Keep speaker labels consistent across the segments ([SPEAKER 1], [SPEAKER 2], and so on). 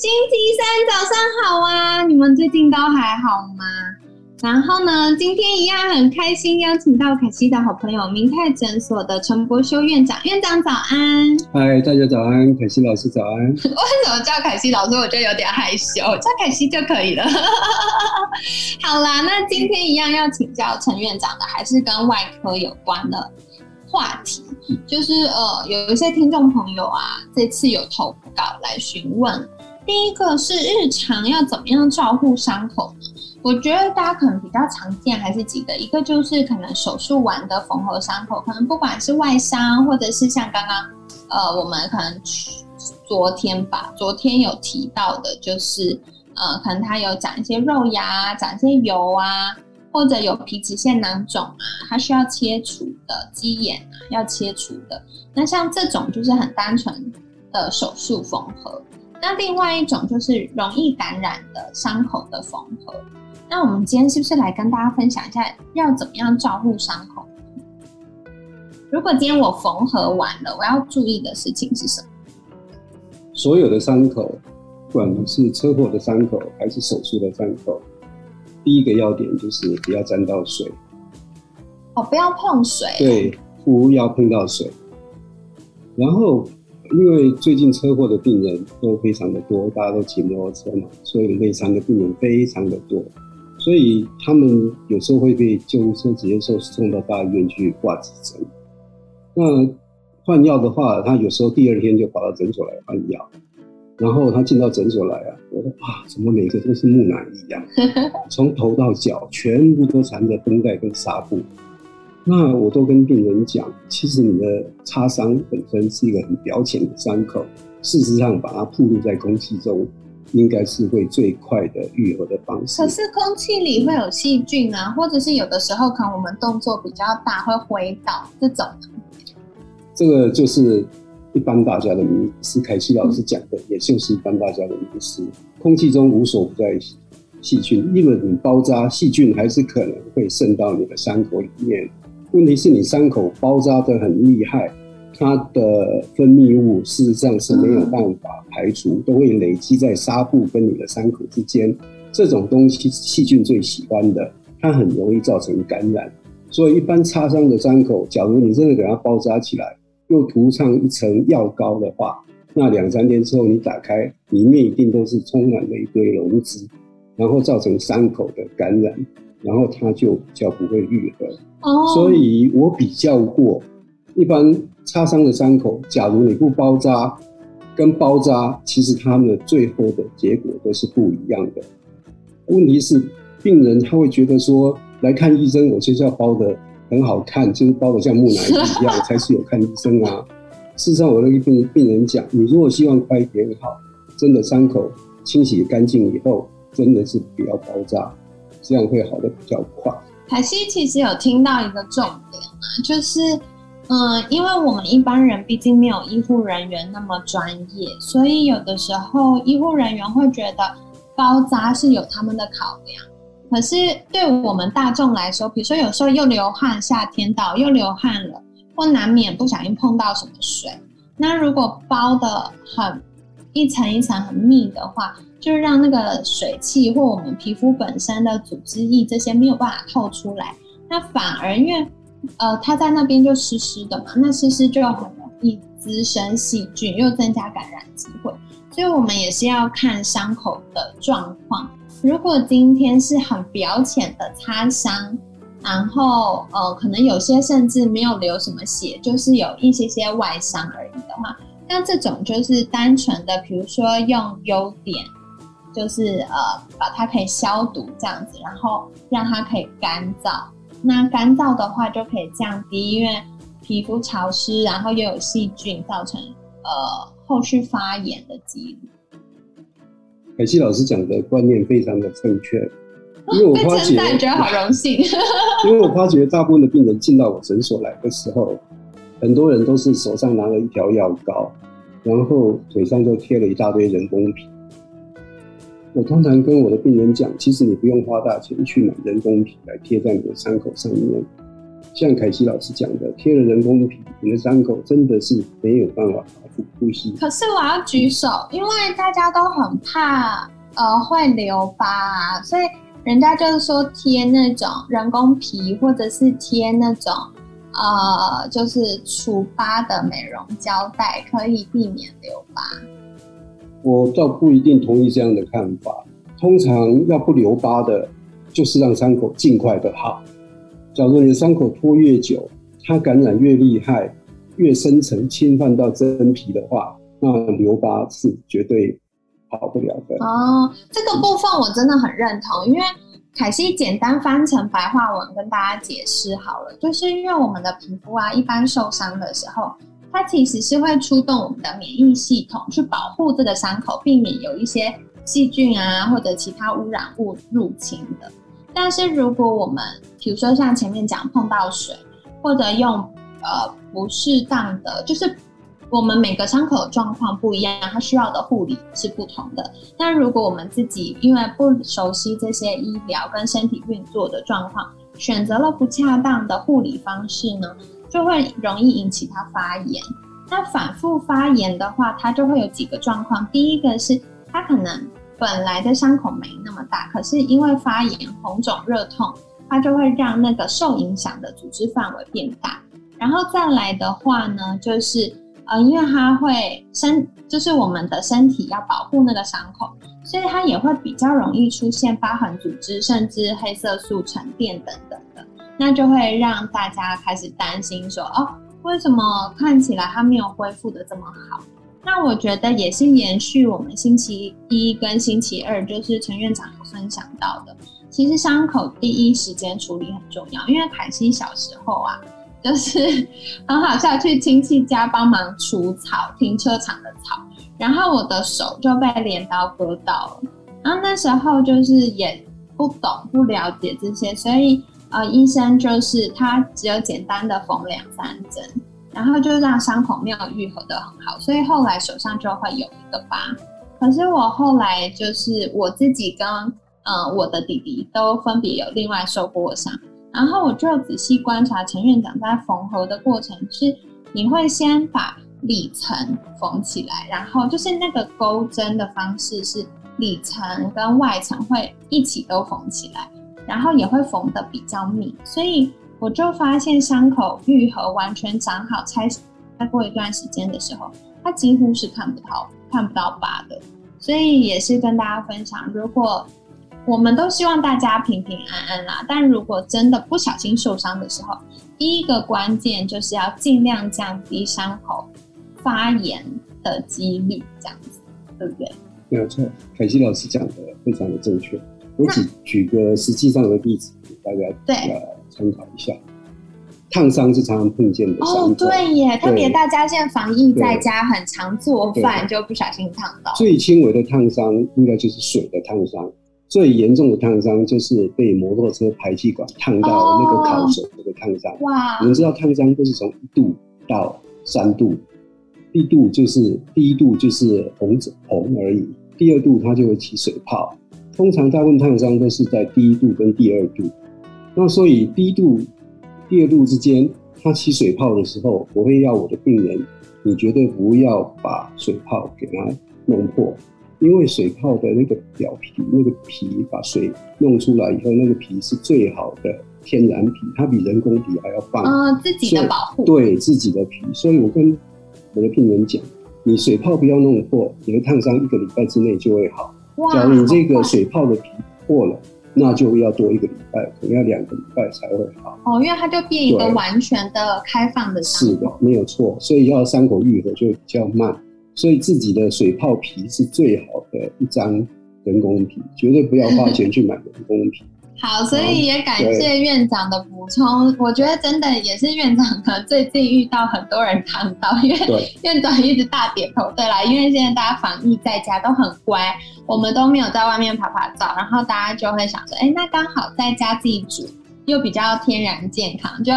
[SPEAKER 1] 星期三早上好啊！你们最近都还好吗？然后呢，今天一样很开心，邀请到凯西的好朋友明泰诊所的陈柏修院长。院长早安！
[SPEAKER 2] 嗨，大家早安！凯西老师早安！为
[SPEAKER 1] 什么叫凯西老师？我就有点害羞，叫凯西就可以了。好啦，那今天一样要请教陈院长的，还是跟外科有关的话题，就是呃，有一些听众朋友啊，这次有投稿来询问。第一个是日常要怎么样照顾伤口呢？我觉得大家可能比较常见还是几个，一个就是可能手术完的缝合伤口，可能不管是外伤，或者是像刚刚呃我们可能昨天吧，昨天有提到的，就是呃可能他有长一些肉芽，长一些油啊，或者有皮脂腺囊肿啊，它需要切除的鸡眼要切除的，那像这种就是很单纯的手术缝合。那另外一种就是容易感染的伤口的缝合。那我们今天是不是来跟大家分享一下，要怎么样照顾伤口？如果今天我缝合完了，我要注意的事情是什么？
[SPEAKER 2] 所有的伤口，不管是车祸的伤口还是手术的伤口，第一个要点就是不要沾到水。
[SPEAKER 1] 哦，不要碰水。
[SPEAKER 2] 对，不要碰到水。然后。因为最近车祸的病人都非常的多，大家都骑摩托车嘛，所以内伤的病人非常的多，所以他们有时候会被救护车直接送送到大医院去挂急诊。那换药的话，他有时候第二天就跑到诊所来换药，然后他进到诊所来啊，我说哇，怎么每个都是木乃伊样，从头到脚全部都缠着绷带跟纱布。那我都跟病人讲，其实你的擦伤本身是一个很表浅的伤口，事实上把它暴露在空气中，应该是会最快的愈合的方式。
[SPEAKER 1] 可是空气里会有细菌啊，或者是有的时候可能我们动作比较大会回倒这种。
[SPEAKER 2] 这个就是一般大家的迷思，凯西老师讲的，也就是一般大家的迷思。空气中无所不在细菌，因为你包扎，细菌还是可能会渗到你的伤口里面。问题是你伤口包扎的很厉害，它的分泌物事实上是没有办法排除，都会累积在纱布跟你的伤口之间。这种东西细菌最喜欢的，它很容易造成感染。所以一般擦伤的伤口，假如你真的给它包扎起来，又涂上一层药膏的话，那两三天之后你打开，里面一定都是充满了一堆脓汁，然后造成伤口的感染。然后它就比较不会愈合，所以我比较过，一般擦伤的伤口，假如你不包扎，跟包扎，其实他们的最后的结果都是不一样的。问题是病人他会觉得说，来看医生，我就是要包的很好看，就是包的像木乃伊一样，才是有看医生啊。事实上，我那个病病人讲，你如果希望快一点好，真的伤口清洗干净以后，真的是不要包扎。这样会好的比较快。
[SPEAKER 1] 凯西其实有听到一个重点啊，就是，嗯，因为我们一般人毕竟没有医护人员那么专业，所以有的时候医护人员会觉得包扎是有他们的考量。可是对我们大众来说，比如说有时候又流汗，夏天到又流汗了，或难免不小心碰到什么水，那如果包的很一层一层很密的话。就是让那个水汽或我们皮肤本身的组织液这些没有办法透出来，那反而因为呃它在那边就湿湿的嘛，那湿湿就很容易滋生细菌，又增加感染机会，所以我们也是要看伤口的状况。如果今天是很表浅的擦伤，然后呃可能有些甚至没有流什么血，就是有一些些外伤而已的话，那这种就是单纯的，比如说用优点。就是呃，把它可以消毒这样子，然后让它可以干燥。那干燥的话，就可以降低因为皮肤潮湿，然后又有细菌造成呃后续发炎的几率。
[SPEAKER 2] 凯西老师讲的观念非常的正确，因为我发觉，
[SPEAKER 1] 觉得好荣幸。
[SPEAKER 2] 因为我发觉大部分的病人进到我诊所来的时候，很多人都是手上拿了一条药膏，然后腿上就贴了一大堆人工皮。我通常跟我的病人讲，其实你不用花大钱去买人工皮来贴在你的伤口上面。像凯西老师讲的，贴了人工皮，你的伤口真的是没有办法恢复呼吸。
[SPEAKER 1] 可是我要举手，因为大家都很怕呃会留疤，所以人家就是说贴那种人工皮，或者是贴那种呃就是除疤的美容胶带，可以避免留疤。
[SPEAKER 2] 我倒不一定同意这样的看法。通常要不留疤的，就是让伤口尽快的好。假如你的伤口拖越久，它感染越厉害、越深层侵犯到真皮的话，那留疤是绝对好不了的。
[SPEAKER 1] 哦，这个部分我真的很认同，因为凯西简单翻成白话文跟大家解释好了，就是因为我们的皮肤啊，一般受伤的时候。它其实是会出动我们的免疫系统去保护这个伤口，避免有一些细菌啊或者其他污染物入侵的。但是如果我们比如说像前面讲碰到水，或者用呃不适当的，就是我们每个伤口状况不一样，它需要的护理是不同的。但如果我们自己因为不熟悉这些医疗跟身体运作的状况，选择了不恰当的护理方式呢？就会容易引起它发炎。那反复发炎的话，它就会有几个状况。第一个是它可能本来的伤口没那么大，可是因为发炎、红肿、热痛，它就会让那个受影响的组织范围变大。然后再来的话呢，就是呃，因为它会身，就是我们的身体要保护那个伤口，所以它也会比较容易出现疤痕组织，甚至黑色素沉淀等等的。那就会让大家开始担心，说哦，为什么看起来它没有恢复的这么好？那我觉得也是延续我们星期一跟星期二，就是陈院长有分享到的。其实伤口第一时间处理很重要，因为凯西小时候啊，就是 很好笑，去亲戚家帮忙除草，停车场的草，然后我的手就被镰刀割到了。然后那时候就是也不懂不了解这些，所以。呃，医生就是他只有简单的缝两三针，然后就让伤口没有愈合的很好，所以后来手上就会有一个疤。可是我后来就是我自己跟呃我的弟弟都分别有另外受过伤，然后我就仔细观察陈院长在缝合的过程是，你会先把里层缝起来，然后就是那个钩针的方式是里层跟外层会一起都缝起来。然后也会缝的比较密，所以我就发现伤口愈合完全长好，拆再过一段时间的时候，它几乎是看不到看不到疤的。所以也是跟大家分享，如果我们都希望大家平平安安啦，但如果真的不小心受伤的时候，第一个关键就是要尽量降低伤口发炎的几率，这样子，对不对？
[SPEAKER 2] 没有错，凯西老师讲的非常的正确。我只举个实际上的例子给大家呃参考一下。烫伤是常常碰见的
[SPEAKER 1] 哦，对耶，特别大家现在防疫在家，很常做饭就不小心烫到。
[SPEAKER 2] 最轻微的烫伤应该就是水的烫伤，最严重的烫伤就是被摩托车排气管烫到那个烤手那个烫伤。哇！你们知道烫伤都是从一度到三度，一度就是第一度就是红红而已，第二度它就会起水泡。通常大部分烫伤都是在第一度跟第二度，那所以第一度、第二度之间，它起水泡的时候，我会要我的病人，你绝对不要把水泡给它弄破，因为水泡的那个表皮、那个皮把水弄出来以后，那个皮是最好的天然皮，它比人工皮还要棒。
[SPEAKER 1] 啊，自己的保护，
[SPEAKER 2] 对自己的皮。所以我跟我的病人讲，你水泡不要弄破，你的烫伤一个礼拜之内就会好。假如你这个水泡的皮破了，那就要多一个礼拜，可能要两个礼拜才会好。
[SPEAKER 1] 哦，因为它就变一个完全的开放的
[SPEAKER 2] 是的，没有错。所以要伤口愈合就比较慢。所以自己的水泡皮是最好的一张人工皮，绝对不要花钱去买人工皮。
[SPEAKER 1] 好，所以也感谢院长的补充。我觉得真的也是院长呢最近遇到很多人看到，因为 院长一直大点头。对啦，因为现在大家防疫在家都很乖，我们都没有在外面拍拍照，然后大家就会想说，哎，那刚好在家自己煮，又比较天然健康，就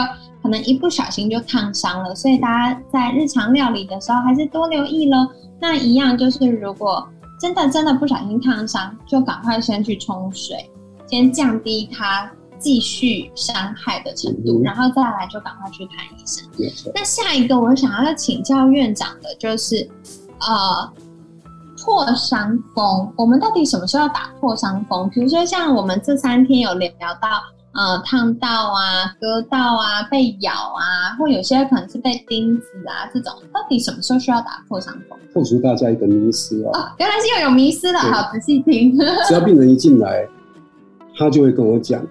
[SPEAKER 1] 可能一不小心就烫伤了。所以大家在日常料理的时候还是多留意喽。那一样就是，如果真的真的不小心烫伤，就赶快先去冲水。先降低它继续伤害的程度，然后再来就赶快去看医生。那下一个我想要请教院长的就是，呃，破伤风，我们到底什么时候打破伤风？比如说像我们这三天有聊到，呃，烫到啊、割到啊、被咬啊，或有些可能是被钉子啊这种，到底什么时候需要打破伤风？
[SPEAKER 2] 破除大家一个迷思啊！
[SPEAKER 1] 哦，原来是又有迷思了，好仔细听。
[SPEAKER 2] 只要病人一进来。他就会跟我讲，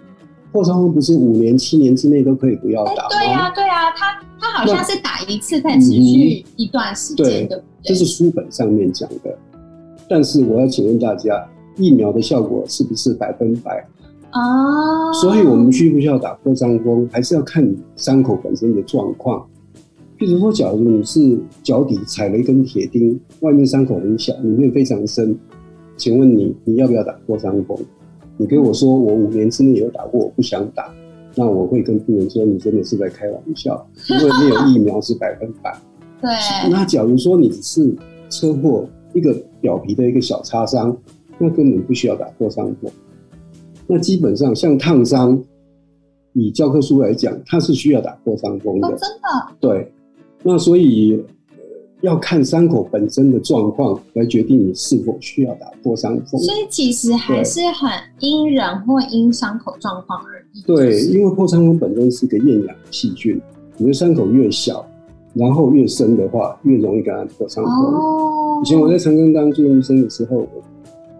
[SPEAKER 2] 破伤风不是五年、七年之内都可以不要打吗？
[SPEAKER 1] 对呀，对呀，他他好像是打一次，再持续一段时间对。
[SPEAKER 2] 这是书本上面讲的，但是我要请问大家，疫苗的效果是不是百分百？
[SPEAKER 1] 哦，
[SPEAKER 2] 所以我们需不需要打破伤风，还是要看你伤口本身的状况。譬如说，假如你是脚底踩了一根铁钉，外面伤口很小，里面非常深，请问你，你要不要打破伤风？你跟我说我五年之内有打过，我不想打，那我会跟病人说你真的是在开玩笑，因为没有疫苗是百分百。
[SPEAKER 1] 对。
[SPEAKER 2] 那假如说你只是车祸一个表皮的一个小擦伤，那根本不需要打破伤风。那基本上像烫伤，以教科书来讲，它是需要打破伤风的。
[SPEAKER 1] 真的。
[SPEAKER 2] 对。那所以。要看伤口本身的状况来决定你是否需要打破伤风，
[SPEAKER 1] 所以其实还是很因人或因伤口状况而异。
[SPEAKER 2] 对，因为破伤风本身是个厌氧细菌，你的伤口越小，然后越深的话，越容易感染破伤风。哦。以前我在长庚当住院医生的时候，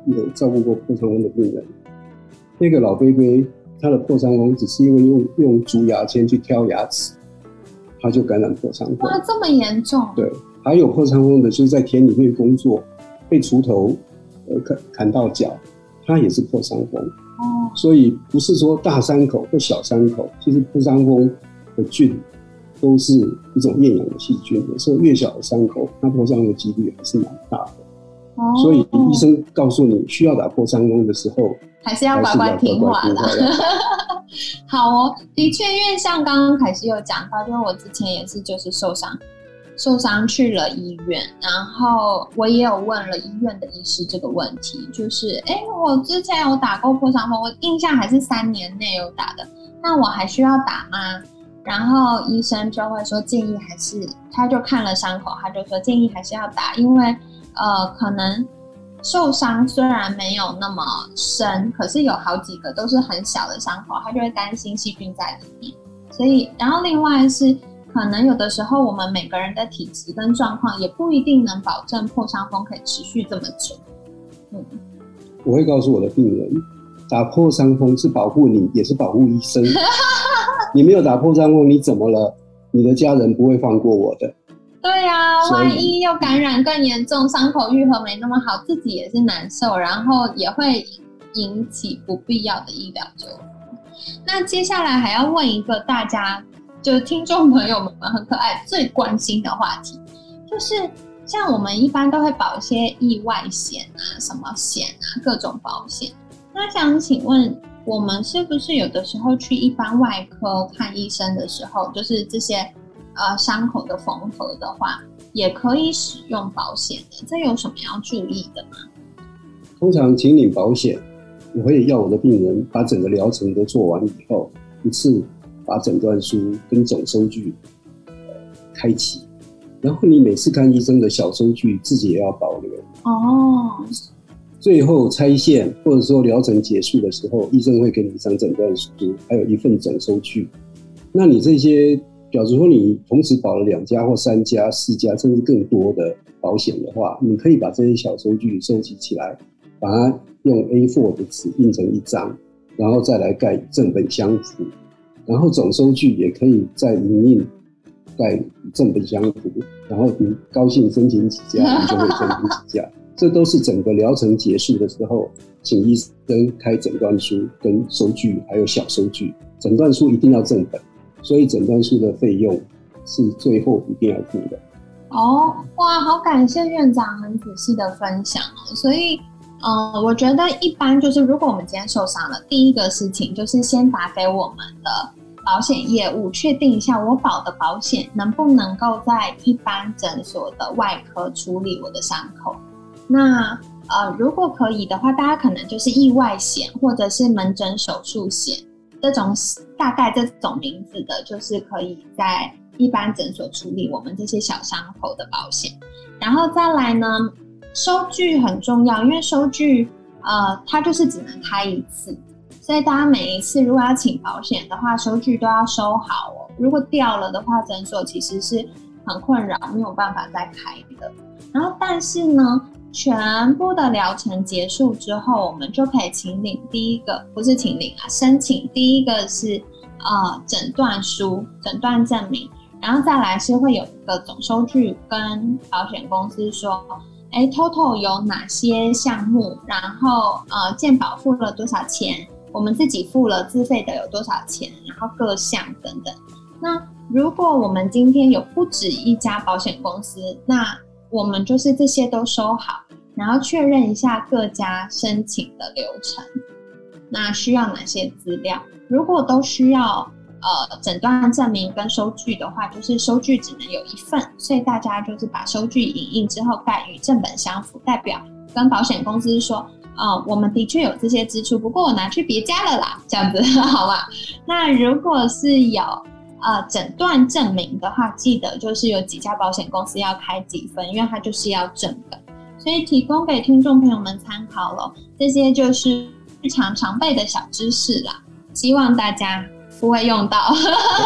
[SPEAKER 2] 有照顾过破伤风的病人。那个老龟龟，它的破伤风只是因为用用竹牙签去挑牙齿，它就感染破伤风。
[SPEAKER 1] 哇，这么严重？
[SPEAKER 2] 对。还有破伤风的，就是在田里面工作，被锄头呃砍砍到脚，它也是破伤风。哦，所以不是说大伤口或小伤口，其实破伤风的菌都是一种厌氧的细菌。有时候越小的伤口，它破伤的几率还是蛮大的。哦，所以医生告诉你需要打破伤风的时候，
[SPEAKER 1] 还是要乖乖听话的。好哦，的确，因为像刚刚凯西有讲到，就是我之前也是就是受伤。受伤去了医院，然后我也有问了医院的医师这个问题，就是，哎，我之前有打过破伤风，我印象还是三年内有打的，那我还需要打吗？然后医生就会说建议还是，他就看了伤口，他就说建议还是要打，因为呃，可能受伤虽然没有那么深，可是有好几个都是很小的伤口，他就会担心细菌在里面，所以，然后另外是。可能有的时候，我们每个人的体质跟状况也不一定能保证破伤风可以持续这么久。
[SPEAKER 2] 嗯，我会告诉我的病人，打破伤风是保护你，也是保护医生。你没有打破伤风，你怎么了？你的家人不会放过我的。
[SPEAKER 1] 对呀，万一又感染更严重，伤口愈合没那么好，自己也是难受，然后也会引起不必要的医疗纠纷。那接下来还要问一个大家。就是听众朋友们很可爱，最关心的话题，就是像我们一般都会保一些意外险啊，什么险啊，各种保险。那想请问，我们是不是有的时候去一般外科看医生的时候，就是这些呃伤口的缝合的话，也可以使用保险的？这有什么要注意的吗？
[SPEAKER 2] 通常请领保险，我会要我的病人把整个疗程都做完以后，一次。把诊断书跟总收据开启，然后你每次看医生的小收据自己也要保留
[SPEAKER 1] 哦。
[SPEAKER 2] 最后拆线或者说疗程结束的时候，医生会给你一张诊断书，还有一份总收据。那你这些，假如说你同时保了两家或三家、四家甚至更多的保险的话，你可以把这些小收据收集起来，把它用 A4 的纸印成一张，然后再来盖正本相符。然后总收据也可以再影印，盖正本相符。然后你高兴申请几家，你就会申请几家。这都是整个疗程结束的时候，请医生开诊断书、跟收据，还有小收据。诊断书一定要正本，所以诊断书的费用是最后一定要付的。
[SPEAKER 1] 哦，哇，好感谢院长很仔细的分享哦。所以，嗯，我觉得一般就是，如果我们今天受伤了，第一个事情就是先打给我们的保险业务，确定一下我保的保险能不能够在一般诊所的外科处理我的伤口。那呃，如果可以的话，大家可能就是意外险或者是门诊手术险这种大概这种名字的，就是可以在一般诊所处理我们这些小伤口的保险。然后再来呢，收据很重要，因为收据呃，它就是只能开一次，所以大家每一次如果要请保险的话，收据都要收好哦。如果掉了的话，诊所其实是很困扰，没有办法再开的。然后但是呢。全部的疗程结束之后，我们就可以请领第一个，不是请领啊，申请第一个是呃诊断书、诊断证明，然后再来是会有一个总收据跟保险公司说，哎，total 有哪些项目，然后呃健保付了多少钱，我们自己付了自费的有多少钱，然后各项等等。那如果我们今天有不止一家保险公司，那我们就是这些都收好，然后确认一下各家申请的流程，那需要哪些资料？如果都需要呃诊断证明跟收据的话，就是收据只能有一份，所以大家就是把收据影印之后盖与正本相符，代表跟保险公司说，哦，我们的确有这些支出，不过我拿去别家了啦，这样子好吧？那如果是有。呃，诊断证明的话，记得就是有几家保险公司要开几分，因为它就是要证的，所以提供给听众朋友们参考了。这些就是日常常备的小知识啦，希望大家不会用到，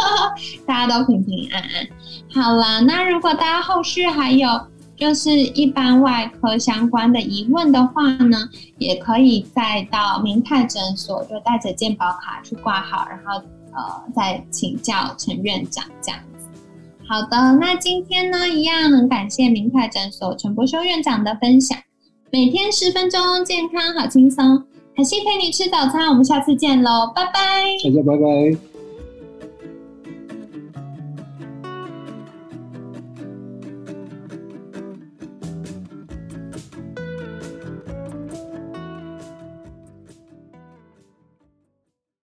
[SPEAKER 1] 大家都平平安安。好了，那如果大家后续还有就是一般外科相关的疑问的话呢，也可以再到明泰诊所，就带着健保卡去挂号，然后。呃，再请教陈院长这样子。好的，那今天呢，一样很感谢明泰诊所陈博修院长的分享。每天十分钟，健康好轻松。海西陪你吃早餐，我们下次见喽，拜拜。
[SPEAKER 2] 大家拜拜。